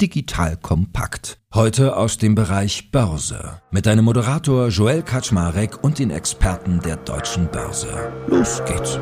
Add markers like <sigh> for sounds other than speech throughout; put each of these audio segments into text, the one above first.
digital kompakt. Heute aus dem Bereich Börse mit deinem Moderator Joel Kaczmarek und den Experten der deutschen Börse. Los geht's.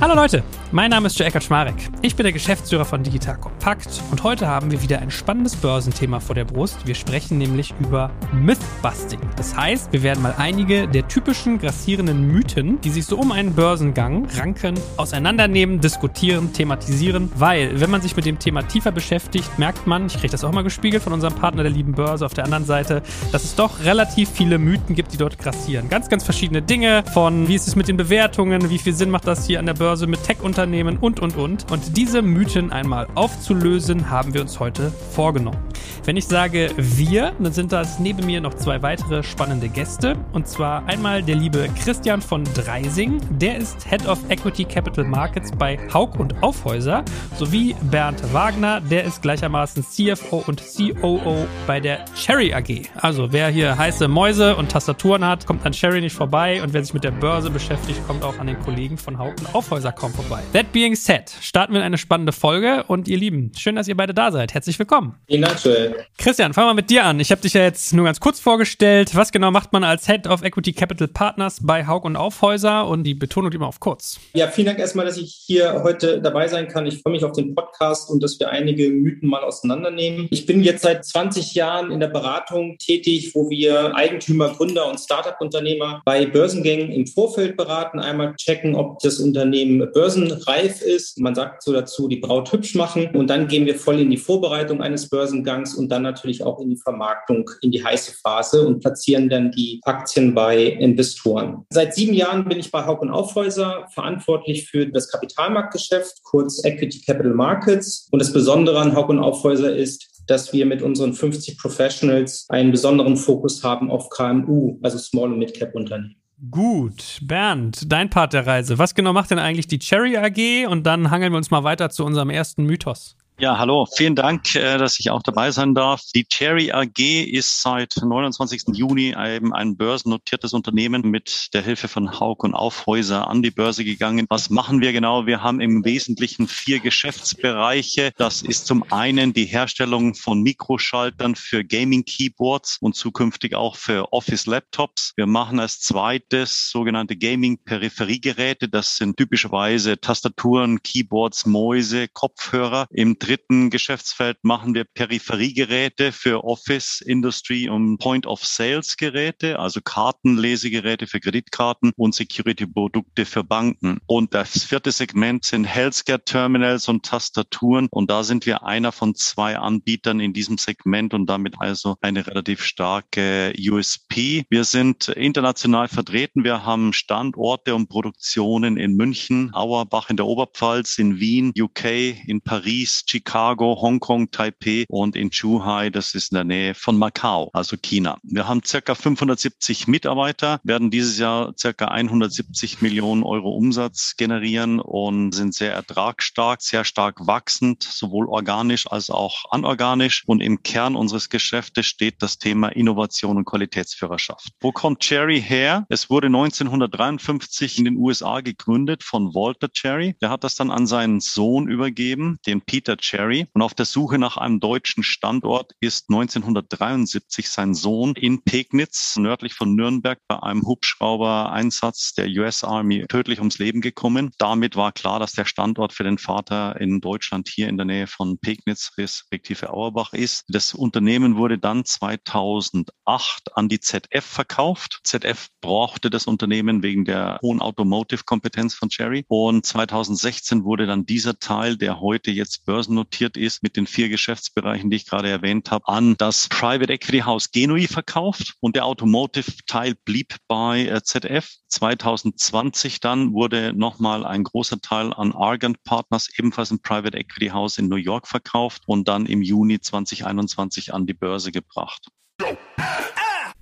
Hallo Leute, mein Name ist Joe Eckert Schmarek. Ich bin der Geschäftsführer von Digital Compact und heute haben wir wieder ein spannendes Börsenthema vor der Brust. Wir sprechen nämlich über Mythbusting. Das heißt, wir werden mal einige der typischen grassierenden Mythen, die sich so um einen Börsengang ranken, auseinandernehmen, diskutieren, thematisieren, weil wenn man sich mit dem Thema tiefer beschäftigt, merkt man, ich kriege das auch mal gespiegelt von unserem Partner der lieben Börse auf der anderen Seite, dass es doch relativ viele Mythen gibt, die dort grassieren. Ganz, ganz verschiedene Dinge von wie ist es mit den Bewertungen, wie viel Sinn macht das hier an der Börse mit Tech-Unternehmen, Unternehmen und, und, und. Und diese Mythen einmal aufzulösen, haben wir uns heute vorgenommen. Wenn ich sage wir, dann sind das neben mir noch zwei weitere spannende Gäste. Und zwar einmal der liebe Christian von Dreising. Der ist Head of Equity Capital Markets bei Haug und Aufhäuser. Sowie Bernd Wagner. Der ist gleichermaßen CFO und COO bei der Cherry AG. Also wer hier heiße Mäuse und Tastaturen hat, kommt an Cherry nicht vorbei. Und wer sich mit der Börse beschäftigt, kommt auch an den Kollegen von Haug und Aufhäuser kaum vorbei. That being said, starten wir in eine spannende Folge und ihr Lieben, schön, dass ihr beide da seid. Herzlich willkommen. Vielen Dank, Joel. Christian, fangen wir mit dir an. Ich habe dich ja jetzt nur ganz kurz vorgestellt. Was genau macht man als Head of Equity Capital Partners bei Haug und Aufhäuser und die Betonung immer auf kurz? Ja, vielen Dank erstmal, dass ich hier heute dabei sein kann. Ich freue mich auf den Podcast und dass wir einige Mythen mal auseinandernehmen. Ich bin jetzt seit 20 Jahren in der Beratung tätig, wo wir Eigentümer, Gründer und Startup-Unternehmer bei Börsengängen im Vorfeld beraten. Einmal checken, ob das Unternehmen Börsen reif ist. Man sagt so dazu, die Braut hübsch machen. Und dann gehen wir voll in die Vorbereitung eines Börsengangs und dann natürlich auch in die Vermarktung, in die heiße Phase und platzieren dann die Aktien bei Investoren. Seit sieben Jahren bin ich bei Hauck und Aufhäuser verantwortlich für das Kapitalmarktgeschäft, kurz Equity Capital Markets. Und das Besondere an Hauck und Aufhäuser ist, dass wir mit unseren 50 Professionals einen besonderen Fokus haben auf KMU, also Small- und Mid-Cap-Unternehmen. Gut, Bernd, dein Part der Reise. Was genau macht denn eigentlich die Cherry AG? Und dann hangeln wir uns mal weiter zu unserem ersten Mythos. Ja, hallo. Vielen Dank, äh, dass ich auch dabei sein darf. Die Cherry AG ist seit 29. Juni eben ein börsennotiertes Unternehmen mit der Hilfe von Haug und Aufhäuser an die Börse gegangen. Was machen wir genau? Wir haben im Wesentlichen vier Geschäftsbereiche. Das ist zum einen die Herstellung von Mikroschaltern für Gaming Keyboards und zukünftig auch für Office Laptops. Wir machen als zweites sogenannte Gaming Peripheriegeräte. Das sind typischerweise Tastaturen, Keyboards, Mäuse, Kopfhörer. Im dritten Geschäftsfeld machen wir Peripheriegeräte für Office, Industry und Point-of-Sales-Geräte, also Kartenlesegeräte für Kreditkarten und Security-Produkte für Banken. Und das vierte Segment sind Healthcare-Terminals und Tastaturen. Und da sind wir einer von zwei Anbietern in diesem Segment und damit also eine relativ starke USP. Wir sind international vertreten. Wir haben Standorte und Produktionen in München, Auerbach in der Oberpfalz, in Wien, UK, in Paris, Chicago, Hongkong, Taipei und in Zhuhai, das ist in der Nähe von Macau, also China. Wir haben circa 570 Mitarbeiter, werden dieses Jahr circa 170 Millionen Euro Umsatz generieren und sind sehr ertragsstark, sehr stark wachsend, sowohl organisch als auch anorganisch. Und im Kern unseres Geschäftes steht das Thema Innovation und Qualitätsführerschaft. Wo kommt Cherry her? Es wurde 1953 in den USA gegründet von Walter Cherry. Der hat das dann an seinen Sohn übergeben, den Peter Cherry. Und auf der Suche nach einem deutschen Standort ist 1973 sein Sohn in Pegnitz, nördlich von Nürnberg, bei einem Hubschrauber-Einsatz der US Army tödlich ums Leben gekommen. Damit war klar, dass der Standort für den Vater in Deutschland hier in der Nähe von Pegnitz respektive Auerbach ist. Das Unternehmen wurde dann 2008 an die ZF verkauft. ZF brauchte das Unternehmen wegen der hohen Automotive-Kompetenz von Cherry. Und 2016 wurde dann dieser Teil, der heute jetzt börsen börsennotiert ist, mit den vier Geschäftsbereichen, die ich gerade erwähnt habe, an das Private Equity House Genui verkauft und der Automotive-Teil blieb bei äh, ZF. 2020 dann wurde nochmal ein großer Teil an Argent Partners, ebenfalls ein Private Equity House in New York verkauft und dann im Juni 2021 an die Börse gebracht.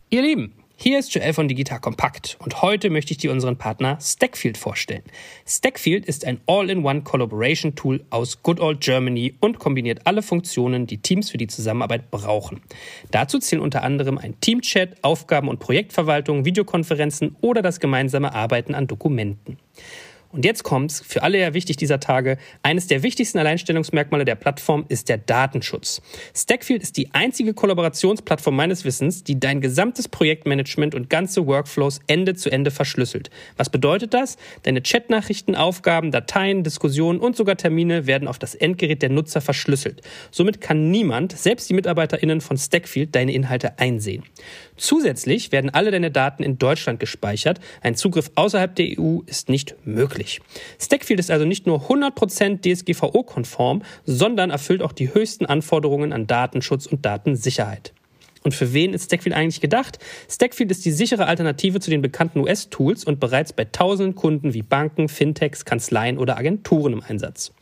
Ihr Lieben, Hier ist Joel von Digital Kompakt und heute möchte ich dir unseren Partner Stackfield vorstellen. Stackfield ist ein All-in-One Collaboration Tool aus Good Old Germany und kombiniert alle Funktionen, die Teams für die Zusammenarbeit brauchen. Dazu zählen unter anderem ein Teamchat, Aufgaben- und Projektverwaltung, Videokonferenzen oder das gemeinsame Arbeiten an Dokumenten. Und jetzt kommt's, für alle ja wichtig dieser Tage, eines der wichtigsten Alleinstellungsmerkmale der Plattform ist der Datenschutz. Stackfield ist die einzige Kollaborationsplattform meines Wissens, die dein gesamtes Projektmanagement und ganze Workflows Ende zu Ende verschlüsselt. Was bedeutet das? Deine Chatnachrichten, Aufgaben, Dateien, Diskussionen und sogar Termine werden auf das Endgerät der Nutzer verschlüsselt. Somit kann niemand, selbst die MitarbeiterInnen von Stackfield, deine Inhalte einsehen. Zusätzlich werden alle deine Daten in Deutschland gespeichert. Ein Zugriff außerhalb der EU ist nicht möglich. Stackfield ist also nicht nur 100% DSGVO-konform, sondern erfüllt auch die höchsten Anforderungen an Datenschutz und Datensicherheit. Und für wen ist Stackfield eigentlich gedacht? Stackfield ist die sichere Alternative zu den bekannten US-Tools und bereits bei tausenden Kunden wie Banken, Fintechs, Kanzleien oder Agenturen im Einsatz.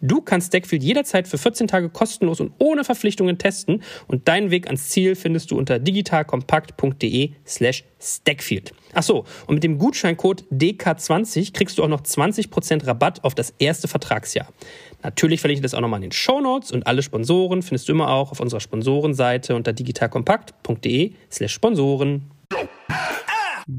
Du kannst Stackfield jederzeit für 14 Tage kostenlos und ohne Verpflichtungen testen und deinen Weg ans Ziel findest du unter digitalkompakt.de slash Stackfield. Ach so, und mit dem Gutscheincode DK20 kriegst du auch noch 20% Rabatt auf das erste Vertragsjahr. Natürlich verlinke ich das auch nochmal in den Show Notes und alle Sponsoren findest du immer auch auf unserer Sponsorenseite unter digitalkompakt.de slash Sponsoren.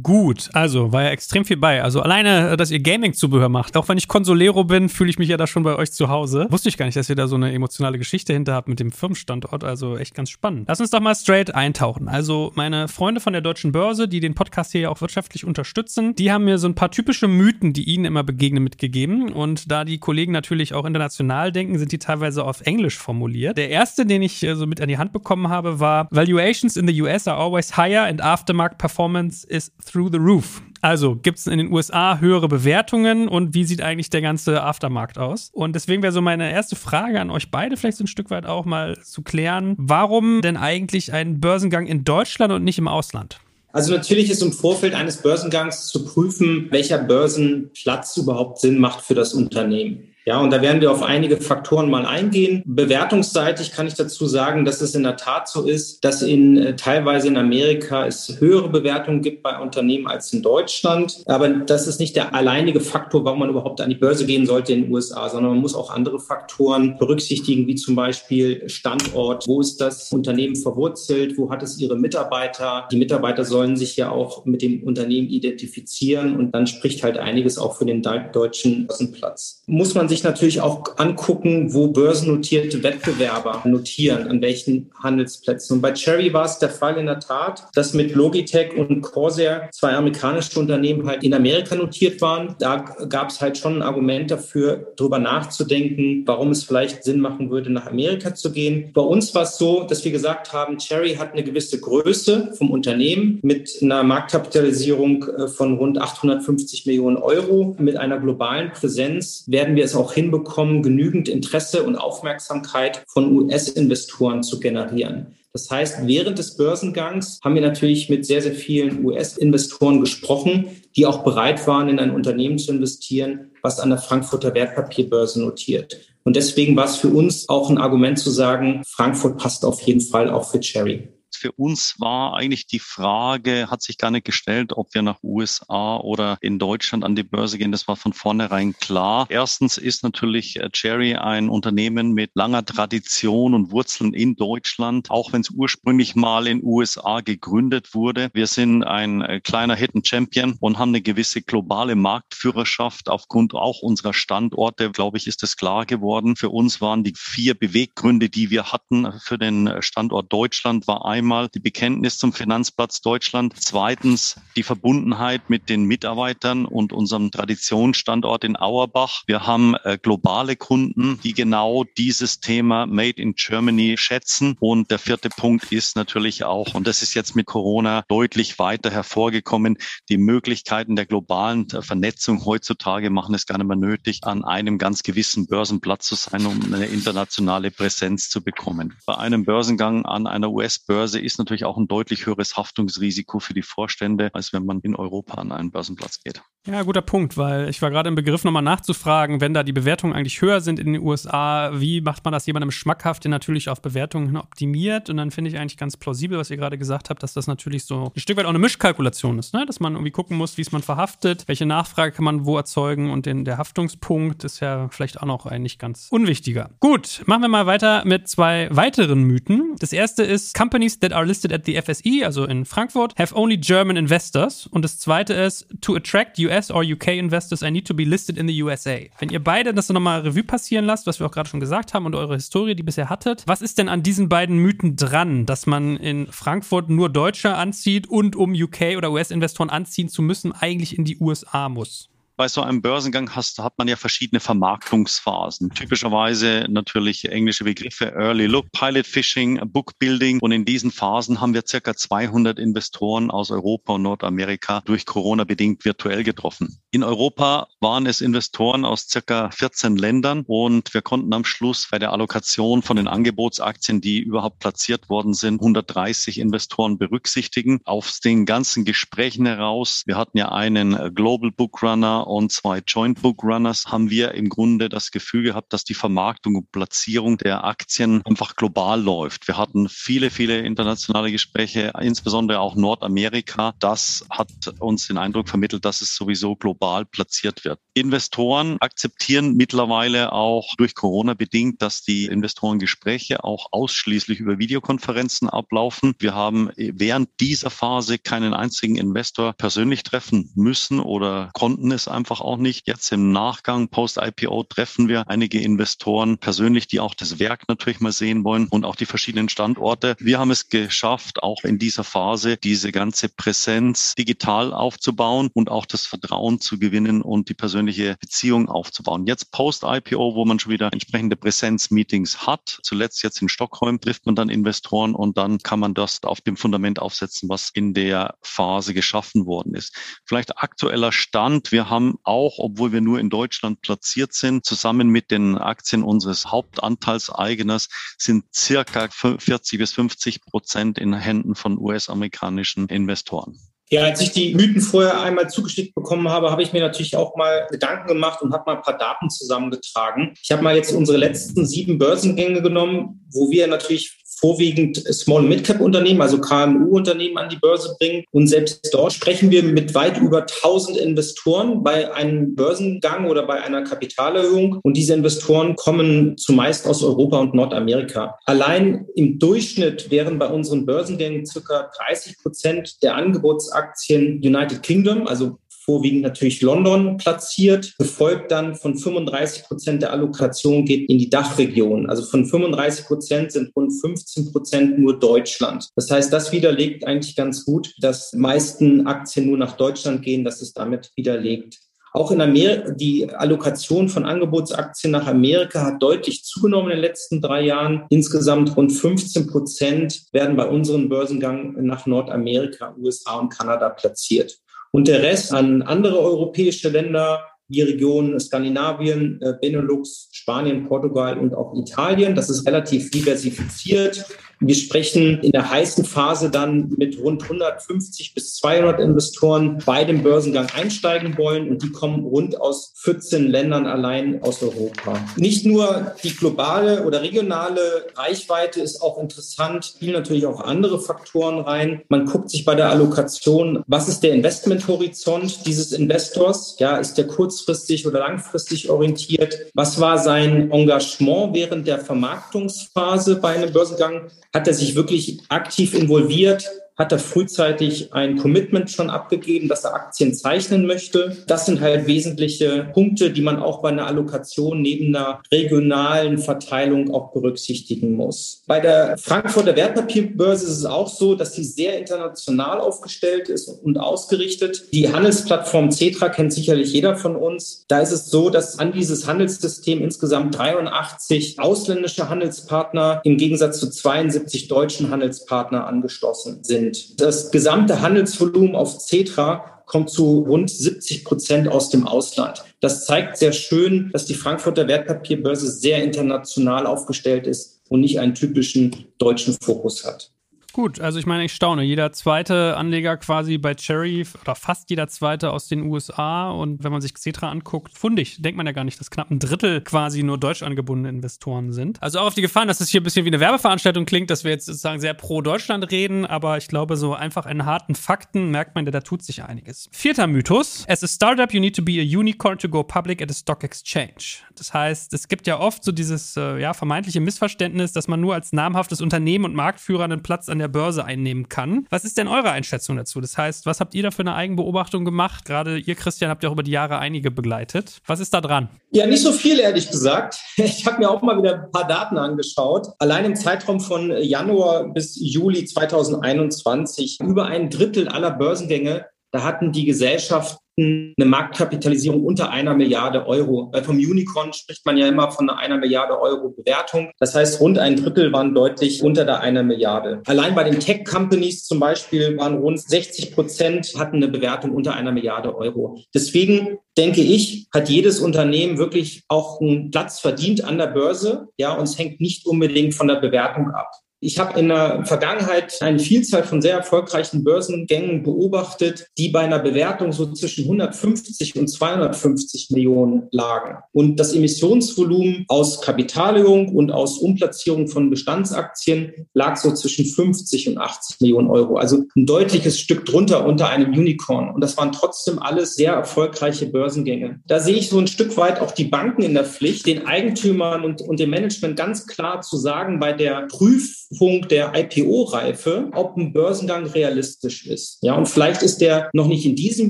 Gut, also war ja extrem viel bei. Also alleine, dass ihr Gaming-Zubehör macht. Auch wenn ich Consolero bin, fühle ich mich ja da schon bei euch zu Hause. Wusste ich gar nicht, dass ihr da so eine emotionale Geschichte hinter habt mit dem Firmenstandort. Also echt ganz spannend. Lass uns doch mal straight eintauchen. Also meine Freunde von der Deutschen Börse, die den Podcast hier ja auch wirtschaftlich unterstützen, die haben mir so ein paar typische Mythen, die ihnen immer begegnen, mitgegeben. Und da die Kollegen natürlich auch international denken, sind die teilweise auf Englisch formuliert. Der erste, den ich äh, so mit an die Hand bekommen habe, war Valuations in the US are always higher and aftermarket performance is through the roof. Also gibt es in den USA höhere Bewertungen und wie sieht eigentlich der ganze Aftermarkt aus? Und deswegen wäre so meine erste Frage an euch beide vielleicht so ein Stück weit auch mal zu klären, warum denn eigentlich ein Börsengang in Deutschland und nicht im Ausland? Also natürlich ist im Vorfeld eines Börsengangs zu prüfen, welcher Börsenplatz überhaupt Sinn macht für das Unternehmen. Ja, und da werden wir auf einige Faktoren mal eingehen. Bewertungsseitig kann ich dazu sagen, dass es in der Tat so ist, dass in äh, teilweise in Amerika es höhere Bewertungen gibt bei Unternehmen als in Deutschland. Aber das ist nicht der alleinige Faktor, warum man überhaupt an die Börse gehen sollte in den USA, sondern man muss auch andere Faktoren berücksichtigen, wie zum Beispiel Standort. Wo ist das Unternehmen verwurzelt? Wo hat es ihre Mitarbeiter? Die Mitarbeiter sollen sich ja auch mit dem Unternehmen identifizieren und dann spricht halt einiges auch für den deutschen Börsenplatz. Muss man sich natürlich auch angucken, wo börsennotierte Wettbewerber notieren, an welchen Handelsplätzen. Und bei Cherry war es der Fall in der Tat, dass mit Logitech und Corsair zwei amerikanische Unternehmen halt in Amerika notiert waren. Da gab es halt schon ein Argument dafür, darüber nachzudenken, warum es vielleicht Sinn machen würde, nach Amerika zu gehen. Bei uns war es so, dass wir gesagt haben, Cherry hat eine gewisse Größe vom Unternehmen mit einer Marktkapitalisierung äh, von rund 850 Millionen Euro. Mit einer globalen Präsenz werden wir es auch auch hinbekommen, genügend Interesse und Aufmerksamkeit von US-Investoren zu generieren. Das heißt, während des Börsengangs haben wir natürlich mit sehr, sehr vielen US-Investoren gesprochen, die auch bereit waren, in ein Unternehmen zu investieren, was an der Frankfurter Wertpapierbörse notiert. Und deswegen war es für uns auch ein Argument zu sagen, Frankfurt passt auf jeden Fall auch für Cherry für uns war eigentlich die Frage, hat sich gar nicht gestellt, ob wir nach USA oder in Deutschland an die Börse gehen. Das war von vornherein klar. Erstens ist natürlich äh, Cherry ein Unternehmen mit langer Tradition und Wurzeln in Deutschland, auch wenn es ursprünglich mal in USA gegründet wurde. Wir sind ein äh, kleiner Hidden Champion und haben eine gewisse globale Marktführerschaft aufgrund auch unserer Standorte, glaube ich, ist es klar geworden. Für uns waren die vier Beweggründe, die wir hatten für den Standort Deutschland, war einmal einmal die Bekenntnis zum Finanzplatz Deutschland, zweitens die Verbundenheit mit den Mitarbeitern und unserem Traditionsstandort in Auerbach. Wir haben äh, globale Kunden, die genau dieses Thema Made in Germany schätzen. Und der vierte Punkt ist natürlich auch, und das ist jetzt mit Corona deutlich weiter hervorgekommen, die Möglichkeiten der globalen Vernetzung heutzutage machen es gar nicht mehr nötig, an einem ganz gewissen Börsenplatz zu sein, um eine internationale Präsenz zu bekommen. Bei einem Börsengang an einer US-Börse ist natürlich auch ein deutlich höheres Haftungsrisiko für die Vorstände, als wenn man in Europa an einen Börsenplatz geht. Ja, guter Punkt, weil ich war gerade im Begriff, nochmal nachzufragen, wenn da die Bewertungen eigentlich höher sind in den USA, wie macht man das jemandem schmackhaft, der natürlich auf Bewertungen optimiert? Und dann finde ich eigentlich ganz plausibel, was ihr gerade gesagt habt, dass das natürlich so ein Stück weit auch eine Mischkalkulation ist, ne? dass man irgendwie gucken muss, wie ist man verhaftet, welche Nachfrage kann man wo erzeugen und den, der Haftungspunkt ist ja vielleicht auch noch ein nicht ganz unwichtiger. Gut, machen wir mal weiter mit zwei weiteren Mythen. Das erste ist, Companies that are listed at the FSI, also in Frankfurt, have only German investors. Und das zweite ist, to attract US US or UK investors, I need to be listed in the USA. Wenn ihr beide das nochmal Revue passieren lasst, was wir auch gerade schon gesagt haben und eure Historie, die bisher hattet, was ist denn an diesen beiden Mythen dran, dass man in Frankfurt nur Deutsche anzieht und um UK oder US-Investoren anziehen zu müssen, eigentlich in die USA muss? Bei so einem Börsengang hast, hat man ja verschiedene Vermarktungsphasen. Typischerweise natürlich englische Begriffe Early Look, Pilot Fishing, Book Building. Und in diesen Phasen haben wir circa 200 Investoren aus Europa und Nordamerika durch Corona bedingt virtuell getroffen. In Europa waren es Investoren aus circa 14 Ländern und wir konnten am Schluss bei der Allokation von den Angebotsaktien, die überhaupt platziert worden sind, 130 Investoren berücksichtigen. Auf den ganzen Gesprächen heraus, wir hatten ja einen Global Bookrunner und zwei Joint Book Runners haben wir im Grunde das Gefühl gehabt, dass die Vermarktung und Platzierung der Aktien einfach global läuft. Wir hatten viele, viele internationale Gespräche, insbesondere auch Nordamerika. Das hat uns den Eindruck vermittelt, dass es sowieso global platziert wird. Investoren akzeptieren mittlerweile auch durch Corona bedingt, dass die Investorengespräche auch ausschließlich über Videokonferenzen ablaufen. Wir haben während dieser Phase keinen einzigen Investor persönlich treffen müssen oder konnten es einfach auch nicht. Jetzt im Nachgang, Post-IPO, treffen wir einige Investoren persönlich, die auch das Werk natürlich mal sehen wollen und auch die verschiedenen Standorte. Wir haben es geschafft, auch in dieser Phase diese ganze Präsenz digital aufzubauen und auch das Vertrauen zu gewinnen und die persönliche Beziehung aufzubauen. Jetzt Post-IPO, wo man schon wieder entsprechende Präsenz-Meetings hat, zuletzt jetzt in Stockholm, trifft man dann Investoren und dann kann man das auf dem Fundament aufsetzen, was in der Phase geschaffen worden ist. Vielleicht aktueller Stand. Wir haben auch, obwohl wir nur in Deutschland platziert sind, zusammen mit den Aktien unseres Hauptanteilseigners sind circa 40 bis 50 Prozent in Händen von US-amerikanischen Investoren. Ja, als ich die Mythen vorher einmal zugeschickt bekommen habe, habe ich mir natürlich auch mal Gedanken gemacht und habe mal ein paar Daten zusammengetragen. Ich habe mal jetzt unsere letzten sieben Börsengänge genommen, wo wir natürlich vorwiegend Small- Mid-Cap-Unternehmen, also KMU-Unternehmen an die Börse bringen. Und selbst dort sprechen wir mit weit über 1000 Investoren bei einem Börsengang oder bei einer Kapitalerhöhung. Und diese Investoren kommen zumeist aus Europa und Nordamerika. Allein im Durchschnitt wären bei unseren Börsengängen circa 30 Prozent der Angebotsaktien United Kingdom, also vorwiegend natürlich London platziert, gefolgt dann von 35 Prozent der Allokation geht in die Dachregion. Also von 35 Prozent sind rund 15 Prozent nur Deutschland. Das heißt, das widerlegt eigentlich ganz gut, dass meisten Aktien nur nach Deutschland gehen, dass es damit widerlegt. Auch in Amerika, die Allokation von Angebotsaktien nach Amerika hat deutlich zugenommen in den letzten drei Jahren. Insgesamt rund 15 Prozent werden bei unserem Börsengang nach Nordamerika, USA und Kanada platziert. Und der Rest an andere europäische Länder, die Region Skandinavien, äh, Benelux, Spanien, Portugal und auch Italien. Das ist relativ diversifiziert. Wir sprechen in der heißen Phase dann mit rund 150 bis 200 Investoren bei dem Börsengang einsteigen wollen und die kommen rund aus 14 Ländern allein aus Europa. Nicht nur die globale oder regionale Reichweite ist auch interessant, spielen natürlich auch andere Faktoren rein. Man guckt sich bei der Allokation, was ist der Investmenthorizont dieses Investors? Ja, ist der kurzfristig oder langfristig orientiert? Was war sein Engagement während der Vermarktungsphase bei einem Börsengang? Hat er sich wirklich aktiv involviert, hat er frühzeitig ein Commitment schon abgegeben, dass er Aktien zeichnen möchte. Das sind halt wesentliche Punkte, die man auch bei einer Allokation neben einer regionalen Verteilung auch berücksichtigen muss. Bei der Frankfurter Wertpapierbörse ist es auch so, dass sie sehr international aufgestellt ist und ausgerichtet. Die Handelsplattform Cetra kennt sicherlich jeder von uns. Da ist es so, dass an dieses Handelssystem insgesamt 83 ausländische Handelspartner im Gegensatz zu 72 deutschen Handelspartner angeschlossen sind sind. Das gesamte Handelsvolumen auf Cetra kommt zu rund 70 Prozent aus dem Ausland. Das zeigt sehr schön, dass die Frankfurter Wertpapierbörse sehr international aufgestellt ist und nicht einen typischen deutschen Fokus hat. Gut, also ich meine, ich staune. Jeder zweite Anleger quasi bei Cherry oder fast jeder zweite aus den USA und wenn man sich Xetra anguckt, fundig, denkt man ja gar nicht, dass knapp ein Drittel quasi nur deutsch angebundene Investoren sind. Also auch auf die Gefahren, dass es hier ein bisschen wie eine Werbeveranstaltung klingt, dass wir jetzt sozusagen sehr pro Deutschland reden, aber ich glaube, so einfach in harten Fakten merkt man, da tut sich einiges. Vierter Mythos. As a startup, you need to be a unicorn to go public at a stock exchange. Das heißt, es gibt ja oft so dieses äh, ja, vermeintliche Missverständnis, dass man nur als namhaftes Unternehmen und Marktführer einen Platz an der Börse einnehmen kann. Was ist denn eure Einschätzung dazu? Das heißt, was habt ihr da für eine Eigenbeobachtung gemacht? Gerade ihr, Christian, habt ja auch über die Jahre einige begleitet. Was ist da dran? Ja, nicht so viel, ehrlich gesagt. <laughs> Ich habe mir auch mal wieder ein paar Daten angeschaut. Allein im Zeitraum von Januar bis Juli 2021 über ein Drittel aller Börsengänge da hatten die Gesellschaften eine Marktkapitalisierung unter einer Milliarde Euro. Vom Unicorn spricht man ja immer von einer Milliarde Euro Bewertung. Das heißt, rund ein Drittel waren deutlich unter der einer Milliarde. Allein bei den Tech-Companies zum Beispiel waren rund 60 Prozent hatten eine Bewertung unter einer Milliarde Euro. Deswegen denke ich, hat jedes Unternehmen wirklich auch einen Platz verdient an der Börse. Ja, und es hängt nicht unbedingt von der Bewertung ab. Ich habe in der Vergangenheit eine Vielzahl von sehr erfolgreichen Börsengängen beobachtet, die bei einer Bewertung so zwischen 150 und 250 Millionen lagen. Und das Emissionsvolumen aus Kapitalerhöhung und aus Umplatzierung von Bestandsaktien lag so zwischen 50 und 80 Millionen Euro. Also ein deutliches Stück drunter unter einem Unicorn. Und das waren trotzdem alles sehr erfolgreiche Börsengänge. Da sehe ich so ein Stück weit auch die Banken in der Pflicht, den Eigentümern und, und dem Management ganz klar zu sagen, bei der Prüf Punkt der IPO-Reife, ob ein Börsengang realistisch ist. Ja, und vielleicht ist der noch nicht in diesem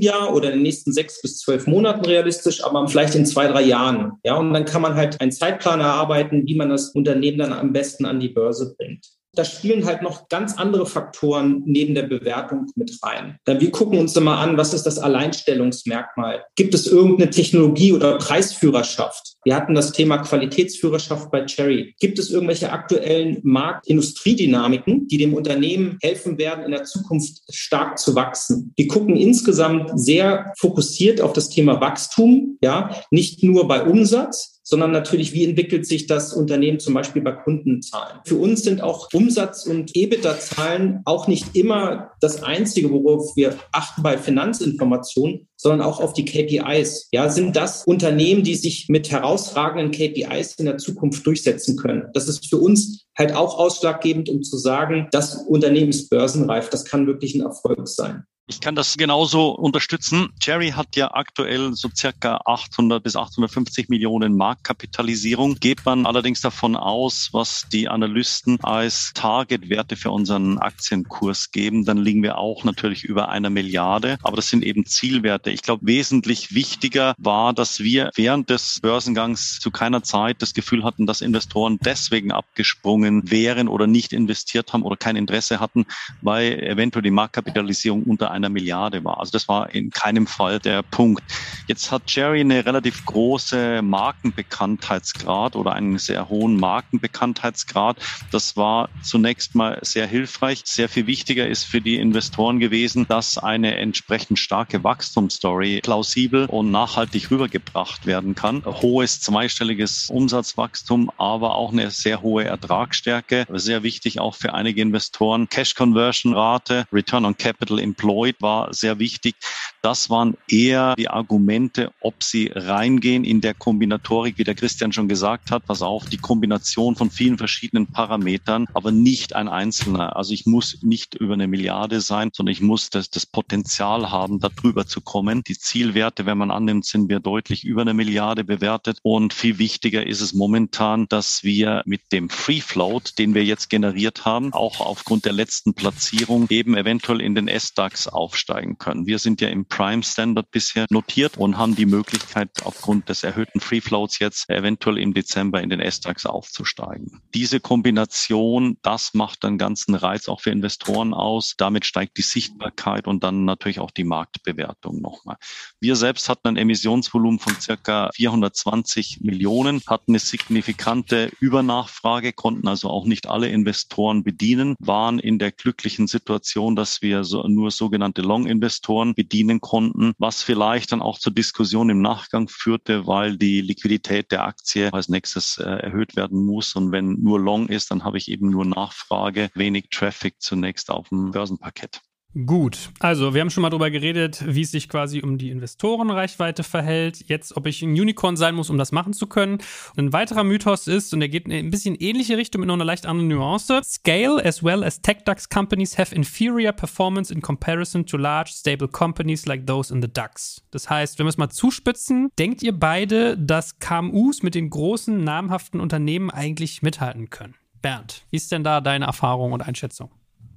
Jahr oder in den nächsten sechs bis zwölf Monaten realistisch, aber vielleicht in zwei, drei Jahren. Ja, und dann kann man halt einen Zeitplan erarbeiten, wie man das Unternehmen dann am besten an die Börse bringt da spielen halt noch ganz andere Faktoren neben der Bewertung mit rein. Wir gucken uns mal an, was ist das Alleinstellungsmerkmal? Gibt es irgendeine Technologie oder Preisführerschaft? Wir hatten das Thema Qualitätsführerschaft bei Cherry. Gibt es irgendwelche aktuellen Markt-Industriedynamiken, die dem Unternehmen helfen werden, in der Zukunft stark zu wachsen? Wir gucken insgesamt sehr fokussiert auf das Thema Wachstum, ja, nicht nur bei Umsatz, sondern natürlich, wie entwickelt sich das Unternehmen zum Beispiel bei Kundenzahlen. Für uns sind auch Umsatz- und EBITDA-Zahlen auch nicht immer das Einzige, worauf wir achten bei Finanzinformationen, sondern auch auf die KPIs. Ja, sind das Unternehmen, die sich mit herausragenden KPIs in der Zukunft durchsetzen können? Das ist für uns halt auch ausschlaggebend, um zu sagen, das Unternehmen ist börsenreif. Das kann wirklich ein Erfolg sein. Ich kann das genauso unterstützen. Jerry hat ja aktuell so circa 800 bis 850 Millionen Marktkapitalisierung. Geht man allerdings davon aus, was die Analysten als Targetwerte für unseren Aktienkurs geben, dann liegen wir auch natürlich über einer Milliarde. Aber das sind eben Zielwerte. Ich glaube, wesentlich wichtiger war, dass wir während des Börsengangs zu keiner Zeit das Gefühl hatten, dass Investoren deswegen abgesprungen wären oder nicht investiert haben oder kein Interesse hatten, weil eventuell die Marktkapitalisierung unter einer Milliarde war. Also das war in keinem Fall der Punkt. Jetzt hat Jerry eine relativ große Markenbekanntheitsgrad oder einen sehr hohen Markenbekanntheitsgrad. Das war zunächst mal sehr hilfreich. Sehr viel wichtiger ist für die Investoren gewesen, dass eine entsprechend starke Wachstumsstory plausibel und nachhaltig rübergebracht werden kann. Hohes zweistelliges Umsatzwachstum, aber auch eine sehr hohe Ertragsstärke. Sehr wichtig auch für einige Investoren. Cash Conversion Rate, Return on Capital Employed Deloitte war sehr wichtig. Das waren eher die Argumente, ob sie reingehen in der Kombinatorik, wie der Christian schon gesagt hat, pass auf, die Kombination von vielen verschiedenen Parametern, aber nicht ein einzelner. Also ich muss nicht über eine Milliarde sein, sondern ich muss das, das Potenzial haben, da drüber zu kommen. Die Zielwerte, wenn man annimmt, sind wir deutlich über eine Milliarde bewertet. Und viel wichtiger ist es momentan, dass wir mit dem Free Float, den wir jetzt generiert haben, auch aufgrund der letzten Platzierung eben eventuell in den S-DAX aufsteigen können. Wir sind ja im Prime Standard bisher notiert und haben die Möglichkeit, aufgrund des erhöhten Free Floats jetzt eventuell im Dezember in den S-DAX aufzusteigen. Diese Kombination, das macht den ganzen Reiz auch für Investoren aus. Damit steigt die Sichtbarkeit und dann natürlich auch die Marktbewertung nochmal. Wir selbst hatten ein Emissionsvolumen von circa 420 Millionen, hatten eine signifikante Übernachfrage, konnten also auch nicht alle Investoren bedienen, waren in der glücklichen Situation, dass wir so, nur sogenannte sogenannte Long-Investoren bedienen konnten, was vielleicht dann auch zur Diskussion im Nachgang führte, weil die Liquidität der Aktie als nächstes äh, erhöht werden muss. Und wenn nur Long ist, dann habe ich eben nur Nachfrage, wenig Traffic zunächst auf dem Börsenparkett. Gut, also wir haben schon mal darüber geredet, wie es sich quasi um die Investorenreichweite verhält. Jetzt, ob ich ein Unicorn sein muss, um das machen zu können. Und ein weiterer Mythos ist, und der geht in ein bisschen ähnliche Richtung mit nur einer leicht anderen Nuance. Scale as well as tech DAX companies have inferior performance in comparison to large stable companies like those in the DAX. Das heißt, wenn wir es mal zuspitzen, denkt ihr beide, dass KMUs mit den großen namhaften Unternehmen eigentlich mithalten können? Bernd, wie ist denn da deine Erfahrung und Einschätzung?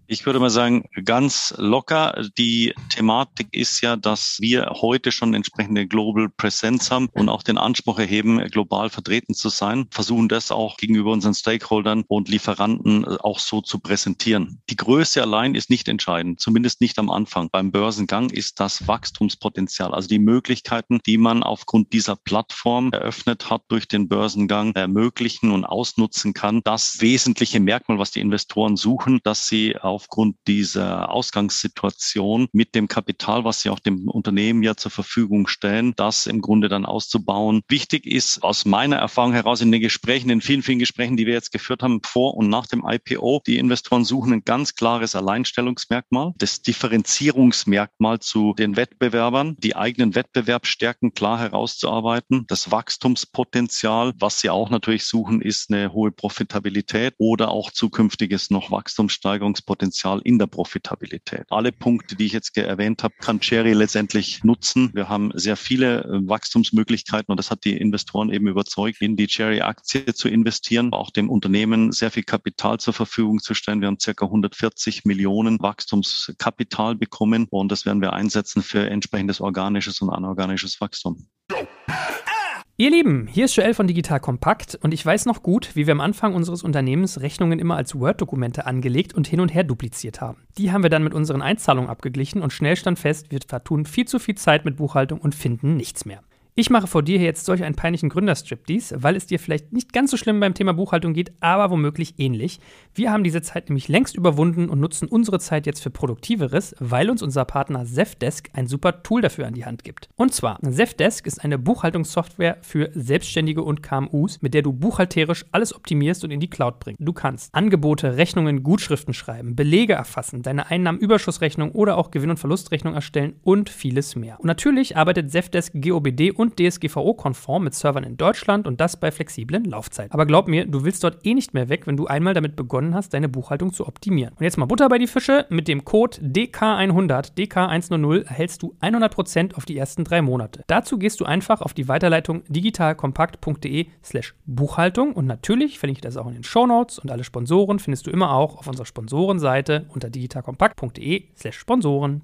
Ich würde mal sagen, ganz locker. Die Thematik ist ja, dass wir heute schon entsprechende Global Präsenz haben und auch den Anspruch erheben, global vertreten zu sein, versuchen das auch gegenüber unseren Stakeholdern und Lieferanten auch so zu präsentieren. Die Größe allein ist nicht entscheidend, zumindest nicht am Anfang. Beim Börsengang ist das Wachstumspotenzial, also die Möglichkeiten, die man aufgrund dieser Plattform eröffnet hat durch den Börsengang, ermöglichen und ausnutzen kann. Das wesentliche Merkmal, was die Investoren suchen, dass sie aufgrund dieser Ausgangssituation mit dem Kapital, was sie auch dem Unternehmen ja zur Verfügung stellen, das im Grunde dann auszubauen. Wichtig ist aus meiner Erfahrung heraus in den Gesprächen, in vielen, vielen Gesprächen, die wir jetzt geführt haben, vor und nach dem IPO, die Investoren suchen ein ganz klares Alleinstellungsmerkmal, das Differenzierungsmerkmal zu den Wettbewerbern, die eigenen Wettbewerbsstärken klar herauszuarbeiten, das Wachstumspotenzial, was sie auch natürlich suchen, ist eine hohe Profitabilität oder auch zukünftiges noch Wachstumssteigerungspotenzial Potenzial in der Profitabilität. Alle Punkte, die ich jetzt erwähnt habe, kann Cherry letztendlich nutzen. Wir haben sehr viele äh, Wachstumsmöglichkeiten und das hat die Investoren eben überzeugt, in die Cherry-Aktie zu investieren, auch dem Unternehmen sehr viel Kapital zur Verfügung zu stellen. Wir haben circa 140 Millionen Wachstumskapital bekommen und das werden wir einsetzen für entsprechendes organisches und anorganisches Wachstum. Ihr Lieben, hier ist Joel von Digital Kompakt und ich weiß noch gut, wie wir am Anfang unseres Unternehmens Rechnungen immer als Word-Dokumente angelegt und hin und her dupliziert haben. Die haben wir dann mit unseren Einzahlungen abgeglichen und schnell stand fest, wir vertun viel zu viel Zeit mit Buchhaltung und finden nichts mehr. Ich mache vor dir jetzt solch einen peinlichen Gründerstrip dies, weil es dir vielleicht nicht ganz so schlimm beim Thema Buchhaltung geht, aber womöglich ähnlich. Wir haben diese Zeit nämlich längst überwunden und nutzen unsere Zeit jetzt für Produktiveres, weil uns unser Partner Zefdesk ein super Tool dafür an die Hand gibt. Und zwar, Zefdesk ist eine Buchhaltungssoftware für Selbstständige und KMUs, mit der du buchhalterisch alles optimierst und in die Cloud bringst. Du kannst Angebote, Rechnungen, Gutschriften schreiben, Belege erfassen, deine Einnahmenüberschussrechnung oder auch Gewinn- und Verlustrechnung erstellen und vieles mehr. Und natürlich arbeitet Zefdesk GOBD und und DSGVO-konform mit Servern in Deutschland und das bei flexiblen Laufzeiten. Aber glaub mir, du willst dort eh nicht mehr weg, wenn du einmal damit begonnen hast, deine Buchhaltung zu optimieren. Und jetzt mal Butter bei die Fische. Mit dem Code DK100, DK100 erhältst du 100% auf die ersten drei Monate. Dazu gehst du einfach auf die Weiterleitung digitalkompakt.de slash Buchhaltung und natürlich verlinke ich das auch in den Show Notes und alle Sponsoren findest du immer auch auf unserer Sponsorenseite unter digitalkompakt.de slash Sponsoren.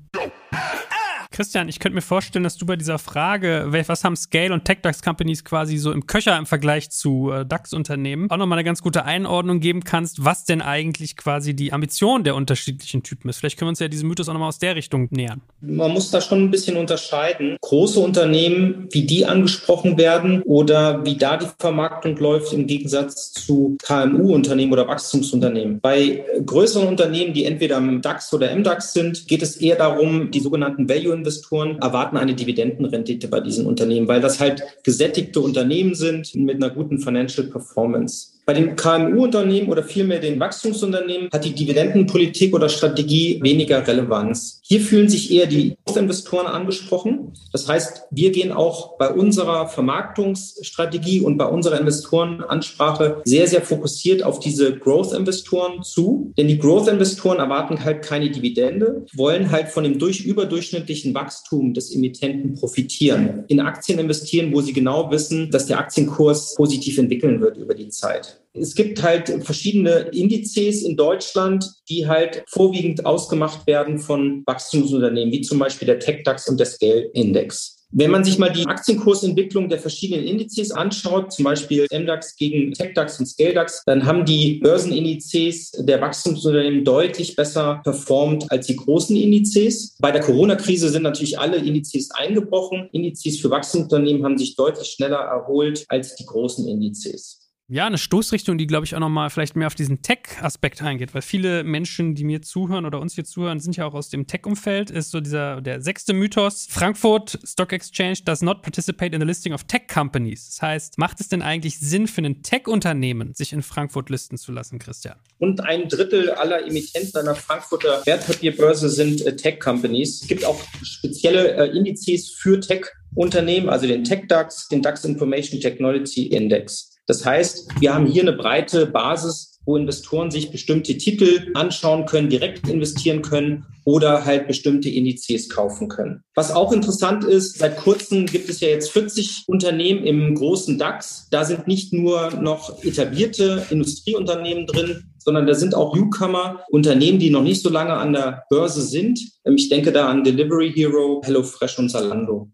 Christian, ich könnte mir vorstellen, dass du bei dieser Frage, was haben Scale und Tech-DAX-Companies quasi so im Köcher im Vergleich zu äh, DAX-Unternehmen, auch nochmal eine ganz gute Einordnung geben kannst, was denn eigentlich quasi die Ambition der unterschiedlichen Typen ist. Vielleicht können wir uns ja diesen Mythos auch nochmal aus der Richtung nähern. Man muss da schon ein bisschen unterscheiden. Große Unternehmen, wie die angesprochen werden oder wie da die Vermarktung läuft im Gegensatz zu KMU-Unternehmen oder Wachstumsunternehmen. Bei größeren Unternehmen, die entweder im DAX oder MDAX sind, geht es eher darum, die sogenannten Value Investoren erwarten eine Dividendenrendite bei diesen Unternehmen, weil das halt gesättigte Unternehmen sind mit einer guten Financial Performance. Bei den KMU-Unternehmen oder vielmehr den Wachstumsunternehmen hat die Dividendenpolitik oder Strategie weniger Relevanz. Hier fühlen sich eher die Investoren angesprochen. Das heißt, wir gehen auch bei unserer Vermarktungsstrategie und bei unserer Investorenansprache sehr, sehr fokussiert auf diese Growth-Investoren zu. Denn die Growth-Investoren erwarten halt keine Dividende, wollen halt von dem durch überdurchschnittlichen Wachstum des Emittenten profitieren. In Aktien investieren, wo sie genau wissen, dass der Aktienkurs positiv entwickeln wird über die Zeit. Es gibt halt verschiedene Indizes in Deutschland, die halt vorwiegend ausgemacht werden von Wachstumsunternehmen, wie zum Beispiel der TechDAX und der Scale-Index. Wenn man sich mal die Aktienkursentwicklung der verschiedenen Indizes anschaut, zum Beispiel MDAX gegen TechDAX und ScaleDAX, dann haben die Börsenindizes der Wachstumsunternehmen deutlich besser performt als die großen Indizes. Bei der Corona-Krise sind natürlich alle Indizes eingebrochen. Indizes für Wachstumsunternehmen haben sich deutlich schneller erholt als die großen Indizes. Ja, eine Stoßrichtung, die, glaube ich, auch nochmal vielleicht mehr auf diesen Tech-Aspekt eingeht, weil viele Menschen, die mir zuhören oder uns hier zuhören, sind ja auch aus dem Tech-Umfeld, ist so dieser, der sechste Mythos. Frankfurt Stock Exchange does not participate in the listing of Tech Companies. Das heißt, macht es denn eigentlich Sinn für ein Tech-Unternehmen, sich in Frankfurt listen zu lassen, Christian? Und ein Drittel aller Emittenten einer Frankfurter Wertpapierbörse sind äh, Tech-Companies. Es gibt auch spezielle äh, Indizes für Tech-Unternehmen, also den Tech-DAX, den DAX Information Technology Index. Das heißt, wir haben hier eine breite Basis, wo Investoren sich bestimmte Titel anschauen können, direkt investieren können oder halt bestimmte Indizes kaufen können. Was auch interessant ist, seit kurzem gibt es ja jetzt 40 Unternehmen im großen DAX. Da sind nicht nur noch etablierte Industrieunternehmen drin, sondern da sind auch Newcomer, Unternehmen, die noch nicht so lange an der Börse sind. Ich denke da an Delivery Hero, HelloFresh und Zalando.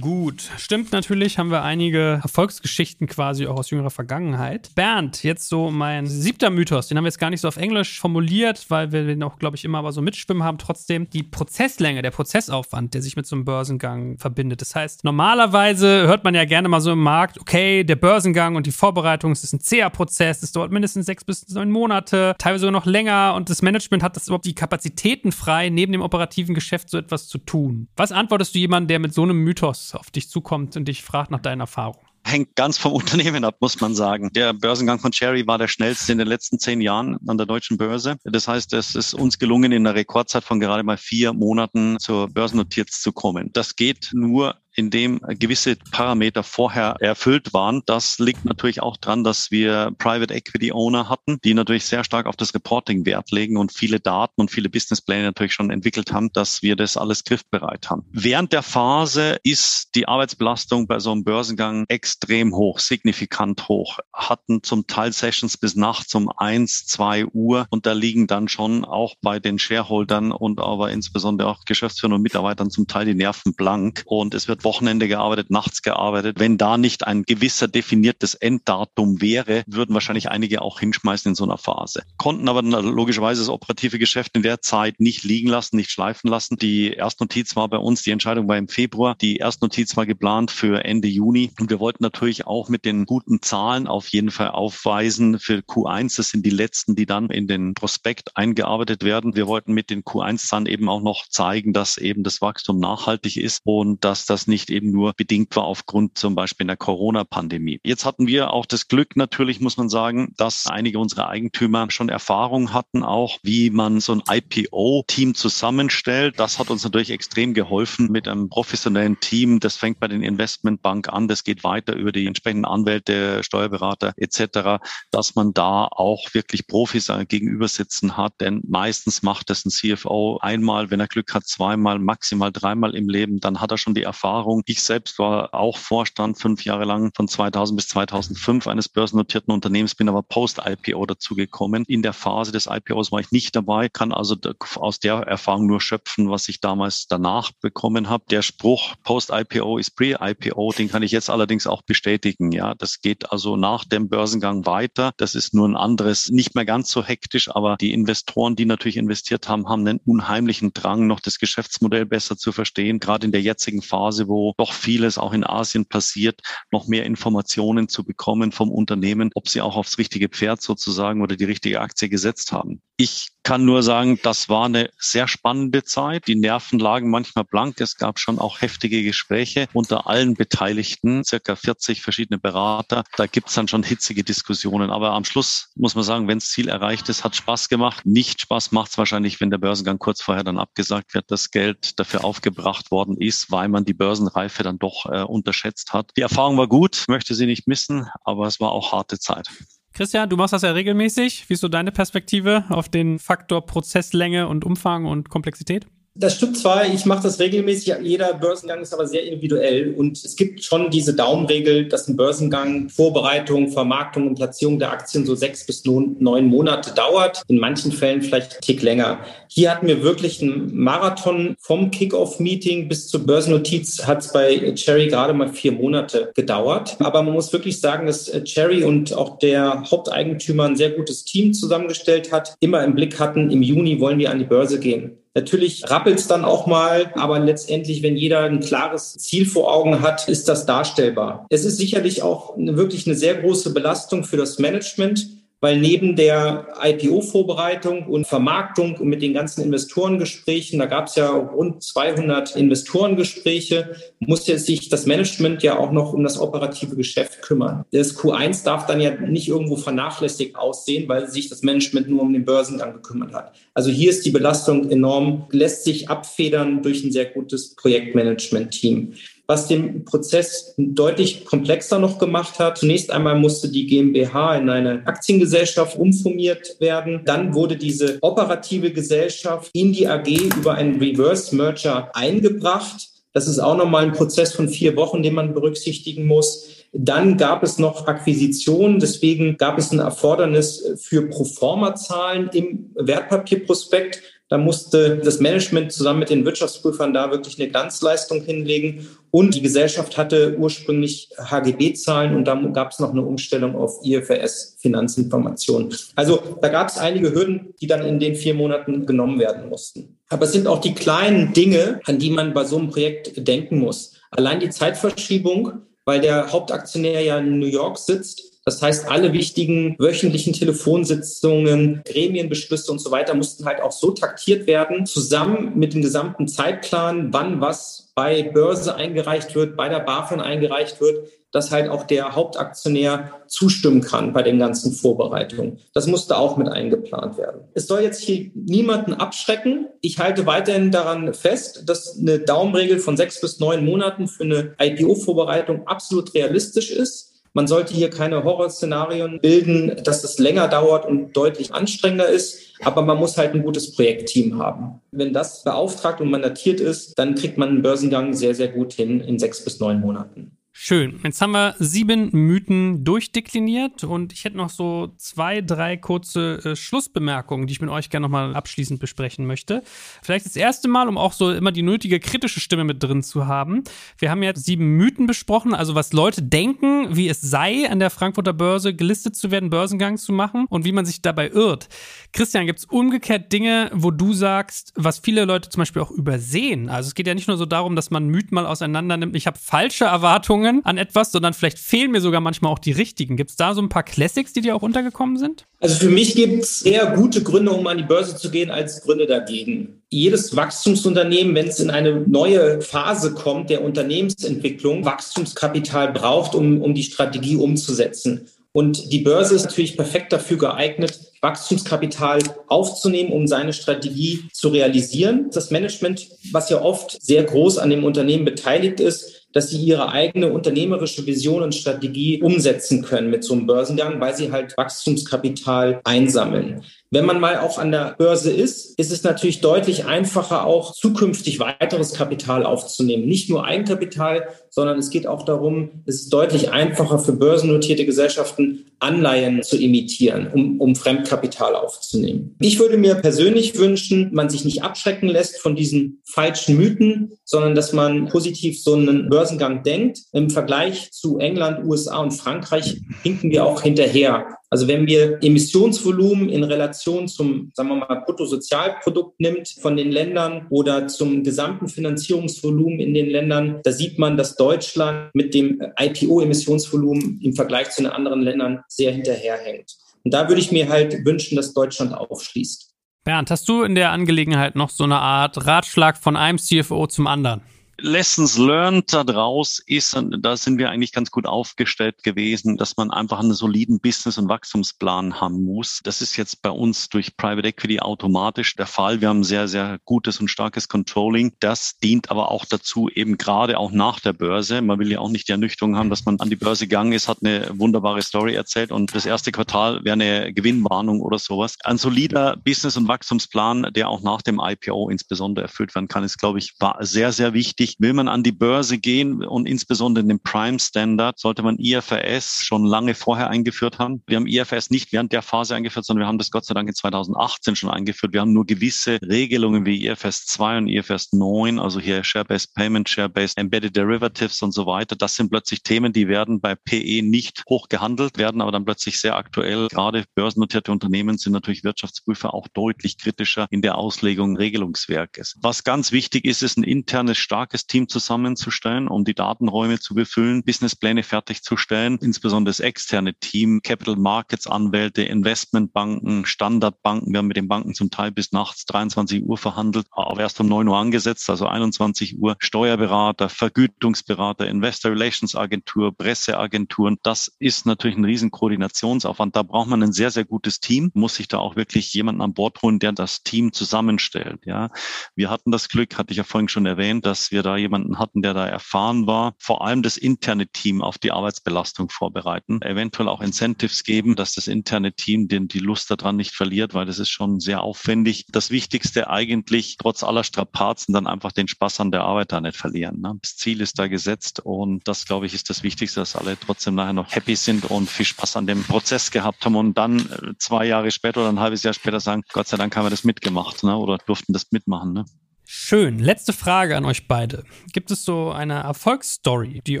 Gut, stimmt natürlich, haben wir einige Erfolgsgeschichten quasi auch aus jüngerer Vergangenheit. Bernd, jetzt so mein siebter Mythos, den haben wir jetzt gar nicht so auf Englisch formuliert, weil wir den auch, glaube ich, immer aber so mitschwimmen haben. Trotzdem die Prozesslänge, der Prozessaufwand, der sich mit so einem Börsengang verbindet. Das heißt, normalerweise hört man ja gerne mal so im Markt, okay, der Börsengang und die Vorbereitung, es ist ein zäher Prozess, es dauert mindestens sechs bis neun Monate, teilweise sogar noch länger und das Management hat das überhaupt die Kapazitäten frei, neben dem operativen Geschäft so etwas zu tun. Was antwortest du jemandem, der mit so einem Mythos Mythos auf dich zukommt und dich fragt nach deinen Erfahrungen? hängt ganz vom <laughs> Unternehmen ab, muss man sagen. Der Börsengang von Cherry war der schnellste in den letzten zehn Jahren an der deutschen Börse. Das heißt, es ist uns gelungen, in einer Rekordzeit von gerade mal vier Monaten zur Börsennotiz zu kommen. Das geht nur in dem gewisse Parameter vorher erfüllt waren. Das liegt natürlich auch dran, dass wir Private Equity Owner hatten, die natürlich sehr stark auf das Reporting Wert legen und viele Daten und viele Businesspläne natürlich schon entwickelt haben, dass wir das alles griffbereit haben. Während der Phase ist die Arbeitsbelastung bei so einem Börsengang extrem hoch, signifikant hoch. Hatten zum Teil Sessions bis nachts um eins, zwei Uhr und da liegen dann schon auch bei den Shareholdern und aber insbesondere auch Geschäftsführern und Mitarbeitern zum Teil die Nerven blank und es wird Wochenende gearbeitet, nachts gearbeitet. Wenn da nicht ein gewisser definiertes Enddatum wäre, würden wahrscheinlich einige auch hinschmeißen in so einer Phase. Konnten aber logischerweise das operative Geschäft in der Zeit nicht liegen lassen, nicht schleifen lassen. Die Erstnotiz war bei uns, die Entscheidung war im Februar. Die Erstnotiz war geplant für Ende Juni. Und wir wollten natürlich auch mit den guten Zahlen auf jeden Fall aufweisen für Q1. Das sind die letzten, die dann in den Prospekt eingearbeitet werden. Wir wollten mit den Q1-Zahlen eben auch noch zeigen, dass eben das Wachstum nachhaltig ist und dass das nicht eben nur bedingt war aufgrund zum Beispiel der Corona-Pandemie. Jetzt hatten wir auch das Glück natürlich, muss man sagen, dass einige unserer Eigentümer schon Erfahrung hatten, auch wie man so ein IPO-Team zusammenstellt. Das hat uns natürlich extrem geholfen mit einem professionellen Team. Das fängt bei den Investmentbank an, das geht weiter über die entsprechenden Anwälte, Steuerberater etc., dass man da auch wirklich Profis gegenüber sitzen hat. Denn meistens macht das ein CFO einmal, wenn er Glück hat, zweimal, maximal dreimal im Leben. Dann hat er schon die Erfahrung, Erfahrung. Ich selbst war auch Vorstand fünf Jahre lang von 2000 bis 2005 eines börsennotierten Unternehmens, bin aber post-IPO dazugekommen. In der Phase des IPOs war ich nicht dabei, kann also aus der Erfahrung nur schöpfen, was ich damals danach bekommen habe. Der Spruch post-IPO ist pre-IPO, den kann ich jetzt allerdings auch bestätigen. Ja, das geht also nach dem Börsengang weiter. Das ist nur ein anderes, nicht mehr ganz so hektisch, aber die Investoren, die natürlich investiert haben, haben einen unheimlichen Drang, noch das Geschäftsmodell besser zu verstehen, gerade in der jetzigen Phase, wo doch vieles auch in Asien passiert, noch mehr Informationen zu bekommen vom Unternehmen, ob sie auch aufs richtige Pferd sozusagen oder die richtige Aktie gesetzt haben. Ich kann nur sagen, das war eine sehr spannende Zeit. Die Nerven lagen manchmal blank. Es gab schon auch heftige Gespräche unter allen Beteiligten, circa 40 verschiedene Berater. Da gibt's dann schon hitzige Diskussionen. Aber am Schluss muss man sagen, wenn das Ziel erreicht ist, hat Spaß gemacht. Nicht Spaß macht's wahrscheinlich, wenn der Börsengang kurz vorher dann abgesagt wird, das Geld dafür aufgebracht worden ist, weil man die Börsenreife dann doch äh, unterschätzt hat. Die Erfahrung war gut, möchte sie nicht missen, aber es war auch harte Zeit. Christian, du machst das ja regelmäßig. Wie ist so deine Perspektive auf den Faktor Prozesslänge und Umfang und Komplexität? Das stimmt zwar, ich mache das regelmäßig, jeder Börsengang ist aber sehr individuell und es gibt schon diese Daumenregel, dass ein Börsengang Vorbereitung, Vermarktung und Platzierung der Aktien so sechs bis neun Monate dauert, in manchen Fällen vielleicht einen Tick länger. Hier hatten wir wirklich einen Marathon vom Kick-Off-Meeting bis zur Börsennotiz hat es bei Cherry gerade mal vier Monate gedauert. Aber man muss wirklich sagen, dass Cherry und auch der Haupteigentümer ein sehr gutes Team zusammengestellt hat, immer im Blick hatten, im Juni wollen wir an die Börse gehen. Natürlich rappelt es dann auch mal, aber letztendlich, wenn jeder ein klares Ziel vor Augen hat, ist das darstellbar. Es ist sicherlich auch eine, wirklich eine sehr große Belastung für das Management weil neben der IPO-Vorbereitung und Vermarktung und mit den ganzen Investorengesprächen, da gab es ja rund 200 Investorengespräche, muss jetzt sich das Management ja auch noch um das operative Geschäft kümmern. Das Q1 darf dann ja nicht irgendwo vernachlässigt aussehen, weil sich das Management nur um den Börsengang gekümmert hat. Also hier ist die Belastung enorm, lässt sich abfedern durch ein sehr gutes Projektmanagement-Team was den Prozess deutlich komplexer noch gemacht hat. Zunächst einmal musste die GmbH in eine Aktiengesellschaft umformiert werden. Dann wurde diese operative Gesellschaft in die AG über einen Reverse Merger eingebracht. Das ist auch nochmal ein Prozess von vier Wochen, den man berücksichtigen muss. Dann gab es noch Akquisitionen, deswegen gab es ein Erfordernis für Proforma-Zahlen im Wertpapierprospekt. Da musste das Management zusammen mit den Wirtschaftsprüfern da wirklich eine Glanzleistung hinlegen. Und die Gesellschaft hatte ursprünglich HGB-Zahlen und dann gab es noch eine Umstellung auf IFRS-Finanzinformationen. Also da gab es einige Hürden, die dann in den vier Monaten genommen werden mussten. Aber es sind auch die kleinen Dinge, an die man bei so einem Projekt denken muss. Allein die Zeitverschiebung, weil der Hauptaktionär ja in New York sitzt, das heißt, alle wichtigen wöchentlichen Telefonsitzungen, Gremienbeschlüsse und so weiter mussten halt auch so taktiert werden, zusammen mit dem gesamten Zeitplan, wann was bei Börse eingereicht wird, bei der BaFin eingereicht wird, dass halt auch der Hauptaktionär zustimmen kann bei den ganzen Vorbereitungen. Das musste auch mit eingeplant werden. Es soll jetzt hier niemanden abschrecken. Ich halte weiterhin daran fest, dass eine Daumenregel von sechs bis neun Monaten für eine IPO-Vorbereitung absolut realistisch ist. Man sollte hier keine Horrorszenarien bilden, dass es länger dauert und deutlich anstrengender ist. Aber man muss halt ein gutes Projektteam haben. Wenn das beauftragt und mandatiert ist, dann kriegt man einen Börsengang sehr, sehr gut hin in sechs bis neun Monaten. Schön. Jetzt haben wir sieben Mythen durchdekliniert und ich hätte noch so zwei, drei kurze äh, Schlussbemerkungen, die ich mit euch gerne nochmal abschließend besprechen möchte. Vielleicht das erste Mal, um auch so immer die nötige kritische Stimme mit drin zu haben. Wir haben ja sieben Mythen besprochen, also was Leute denken, wie es sei, an der Frankfurter Börse gelistet zu werden, Börsengang zu machen und wie man sich dabei irrt. Christian, gibt es umgekehrt Dinge, wo du sagst, was viele Leute zum Beispiel auch übersehen? Also es geht ja nicht nur so darum, dass man Mythen mal auseinander nimmt. Ich habe falsche Erwartungen Erwartungen an etwas, sondern vielleicht fehlen mir sogar manchmal auch die richtigen. Gibt es da so ein paar Classics, die dir auch untergekommen sind? Also für mich gibt es eher gute Gründe, um an die Börse zu gehen, als Gründe dagegen. Jedes Wachstumsunternehmen, wenn es in eine neue Phase kommt der Unternehmensentwicklung, Wachstumskapital braucht, um, um die Strategie umzusetzen. Und die Börse ist natürlich perfekt dafür geeignet, Wachstumskapital aufzunehmen, um seine Strategie zu realisieren. Das Management, was ja oft sehr groß an dem Unternehmen beteiligt ist, dass sie ihre eigene unternehmerische Vision und Strategie umsetzen können mit so einem Börsengang, weil sie halt Wachstumskapital einsammeln. Wenn man mal auch an der Börse ist, ist es natürlich deutlich einfacher, auch zukünftig weiteres Kapital aufzunehmen. Nicht nur Eigenkapital, sondern es geht auch darum, es ist deutlich einfacher für börsennotierte Gesellschaften, Anleihen zu imitieren, um, um Fremdkapital aufzunehmen. Ich würde mir persönlich wünschen, man sich nicht abschrecken lässt von diesen falschen Mythen, sondern dass man positiv so einen Börsengang denkt. Im Vergleich zu England, USA und Frankreich hinken wir auch hinterher. Also wenn wir Emissionsvolumen in Relation zum, sagen wir mal, Bruttosozialprodukt nimmt von den Ländern oder zum gesamten Finanzierungsvolumen in den Ländern, da sieht man, dass Deutschland mit dem IPO-Emissionsvolumen im Vergleich zu den anderen Ländern sehr hinterherhängt. Und da würde ich mir halt wünschen, dass Deutschland aufschließt. Bernd, hast du in der Angelegenheit noch so eine Art Ratschlag von einem CFO zum anderen? Lessons learned daraus ist, da sind wir eigentlich ganz gut aufgestellt gewesen, dass man einfach einen soliden Business- und Wachstumsplan haben muss. Das ist jetzt bei uns durch Private Equity automatisch der Fall. Wir haben sehr, sehr gutes und starkes Controlling. Das dient aber auch dazu, eben gerade auch nach der Börse. Man will ja auch nicht die Ernüchterung haben, dass man an die Börse gegangen ist, hat eine wunderbare Story erzählt und das erste Quartal wäre eine Gewinnwarnung oder sowas. Ein solider Business- und Wachstumsplan, der auch nach dem IPO insbesondere erfüllt werden kann, ist, glaube ich, sehr, sehr wichtig wichtig, will man an die Börse gehen und insbesondere den Prime Standard, sollte man IFRS schon lange vorher eingeführt haben. Wir haben IFRS nicht während der Phase eingeführt, sondern wir haben das Gott sei Dank in 2018 schon eingeführt. Wir haben nur gewisse Regelungen wie IFRS 2 und IFRS 9, also hier Share-Based Payment, Share-Based Embedded Derivatives und so weiter. Das sind plötzlich Themen, die werden bei PE nicht hoch gehandelt, werden aber dann plötzlich sehr aktuell. Gerade börsennotierte Unternehmen sind natürlich Wirtschaftsprüfer auch deutlich kritischer in der Auslegung Regelungswerkes. Was ganz wichtig ist, ist ein internes, starkes Team zusammenzustellen, um die Datenräume zu befüllen, Businesspläne fertigzustellen, insbesondere das externe Team, Capital Markets Anwälte, Investmentbanken, Standardbanken. Wir haben mit den Banken zum Teil bis nachts 23 Uhr verhandelt, aber erst um 9 Uhr angesetzt, also 21 Uhr. Steuerberater, Vergütungsberater, Investor Relations Agentur, Presseagenturen. Das ist natürlich ein riesen Koordinationsaufwand. Da braucht man ein sehr, sehr gutes Team, muss sich da auch wirklich jemanden an Bord holen, der das Team zusammenstellt. Ja, wir hatten das Glück, hatte ich ja vorhin schon erwähnt, dass wir da jemanden hatten, der da erfahren war, vor allem das interne Team auf die Arbeitsbelastung vorbereiten, eventuell auch Incentives geben, dass das interne Team den, die Lust daran nicht verliert, weil das ist schon sehr aufwendig. Das Wichtigste eigentlich, trotz aller Strapazen, dann einfach den Spaß an der Arbeit da nicht verlieren. Ne? Das Ziel ist da gesetzt und das, glaube ich, ist das Wichtigste, dass alle trotzdem nachher noch happy sind und viel Spaß an dem Prozess gehabt haben und dann äh, zwei Jahre später oder ein halbes Jahr später sagen, Gott sei Dank haben wir das mitgemacht ne? oder durften das mitmachen. Ne? Schön. Letzte Frage an euch beide. Gibt es so eine Erfolgsstory, die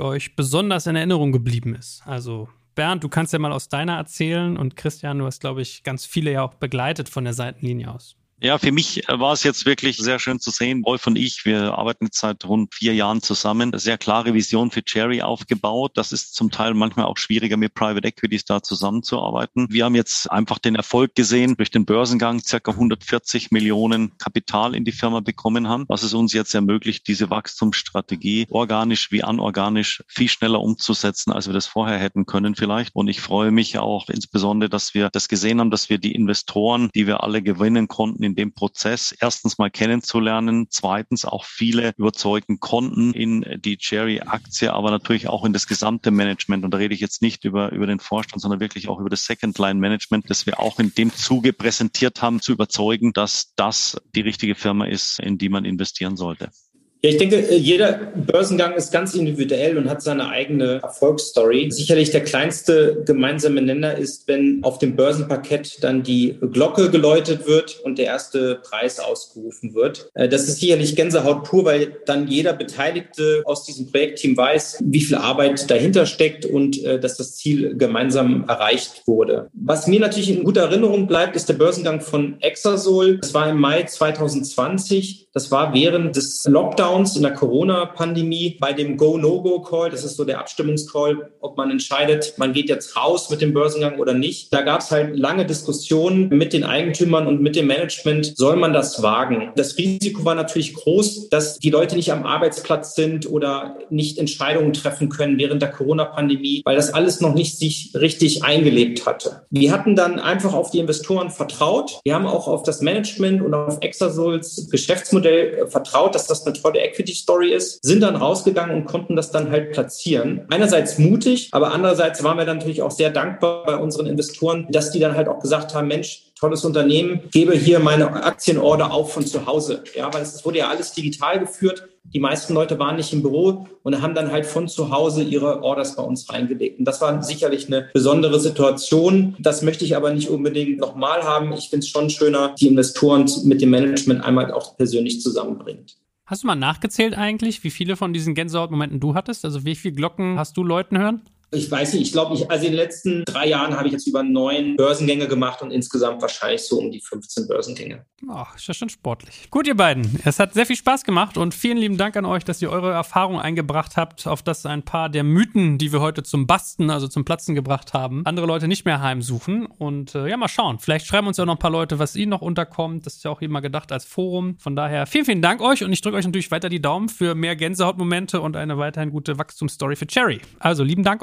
euch besonders in Erinnerung geblieben ist? Also Bernd, du kannst ja mal aus deiner erzählen und Christian, du hast, glaube ich, ganz viele ja auch begleitet von der Seitenlinie aus. Ja, für mich war es jetzt wirklich sehr schön zu sehen. Wolf und ich, wir arbeiten jetzt seit rund vier Jahren zusammen. Sehr klare Vision für Cherry aufgebaut. Das ist zum Teil manchmal auch schwieriger mit Private Equities da zusammenzuarbeiten. Wir haben jetzt einfach den Erfolg gesehen durch den Börsengang, circa 140 Millionen Kapital in die Firma bekommen haben, was es uns jetzt ermöglicht, diese Wachstumsstrategie organisch wie anorganisch viel schneller umzusetzen, als wir das vorher hätten können vielleicht. Und ich freue mich auch insbesondere, dass wir das gesehen haben, dass wir die Investoren, die wir alle gewinnen konnten, in dem Prozess erstens mal kennenzulernen, zweitens auch viele überzeugen konnten in die Cherry-Aktie, aber natürlich auch in das gesamte Management. Und da rede ich jetzt nicht über, über den Vorstand, sondern wirklich auch über das Second-Line-Management, das wir auch in dem Zuge präsentiert haben, zu überzeugen, dass das die richtige Firma ist, in die man investieren sollte. Ja, ich denke, äh, jeder Börsengang ist ganz individuell und hat seine eigene Erfolgsstory. Sicherlich der kleinste gemeinsame Nenner ist, wenn auf dem Börsenparkett dann die Glocke geläutet wird und der erste Preis ausgerufen wird. Äh, das ist sicherlich Gänsehaut pur, weil dann jeder Beteiligte aus diesem Projektteam weiß, wie viel Arbeit dahinter steckt und äh, dass das Ziel gemeinsam erreicht wurde. Was mir natürlich in guter Erinnerung bleibt, ist der Börsengang von Exasol. Das war im Mai 2020. Das war während des Lockdowns Lockdowns in der Corona-Pandemie bei dem Go-No-Go-Call, das ist so der Abstimmungscall, ob man entscheidet, man geht jetzt raus mit dem Börsengang oder nicht. Da gab es halt lange Diskussionen mit den Eigentümern und mit dem Management, soll man das wagen? Das Risiko war natürlich groß, dass die Leute nicht am Arbeitsplatz sind oder nicht Entscheidungen treffen können während der Corona-Pandemie, weil das alles noch nicht sich richtig eingelebt hatte. Wir hatten dann einfach auf die Investoren vertraut. Wir haben auch auf das Management und auf Exasols Geschäftsmodell vertraut, dass das eine tolle Equity Story ist, sind dann rausgegangen und konnten das dann halt platzieren. Einerseits mutig, aber andererseits waren wir dann natürlich auch sehr dankbar bei unseren Investoren, dass die dann halt auch gesagt haben, Mensch, tolles Unternehmen, gebe hier meine Aktienorder auf von zu Hause. Ja, weil es wurde ja alles digital geführt. Die meisten Leute waren nicht im Büro und haben dann halt von zu Hause ihre Orders bei uns reingelegt. Und das war sicherlich eine besondere Situation. Das möchte ich aber nicht unbedingt nochmal haben. Ich finde es schon schöner, die Investoren mit dem Management einmal auch persönlich zusammenbringt. Hast du mal nachgezählt eigentlich, wie viele von diesen Gänsehautmomenten du hattest? Also wie viele Glocken hast du Leuten hören? Ich weiß nicht, ich glaube, ich, also in den letzten drei Jahren habe ich jetzt über neun Börsengänge gemacht und insgesamt wahrscheinlich so um die 15 Börsengänge. Ach, ist ja schon sportlich. Gut, ihr beiden. Es hat sehr viel Spaß gemacht und vielen lieben Dank an euch, dass ihr eure Erfahrung eingebracht habt, auf das ein paar der Mythen, die wir heute zum Basten, also zum Platzen gebracht haben, andere Leute nicht mehr heimsuchen. Und äh, ja, mal schauen. Vielleicht schreiben uns ja noch ein paar Leute, was ihnen noch unterkommt. Das ist ja auch immer gedacht als Forum. Von daher vielen, vielen Dank euch und ich drücke euch natürlich weiter die Daumen für mehr Gänsehautmomente und eine weiterhin gute Wachstumsstory für Cherry. Also lieben Dank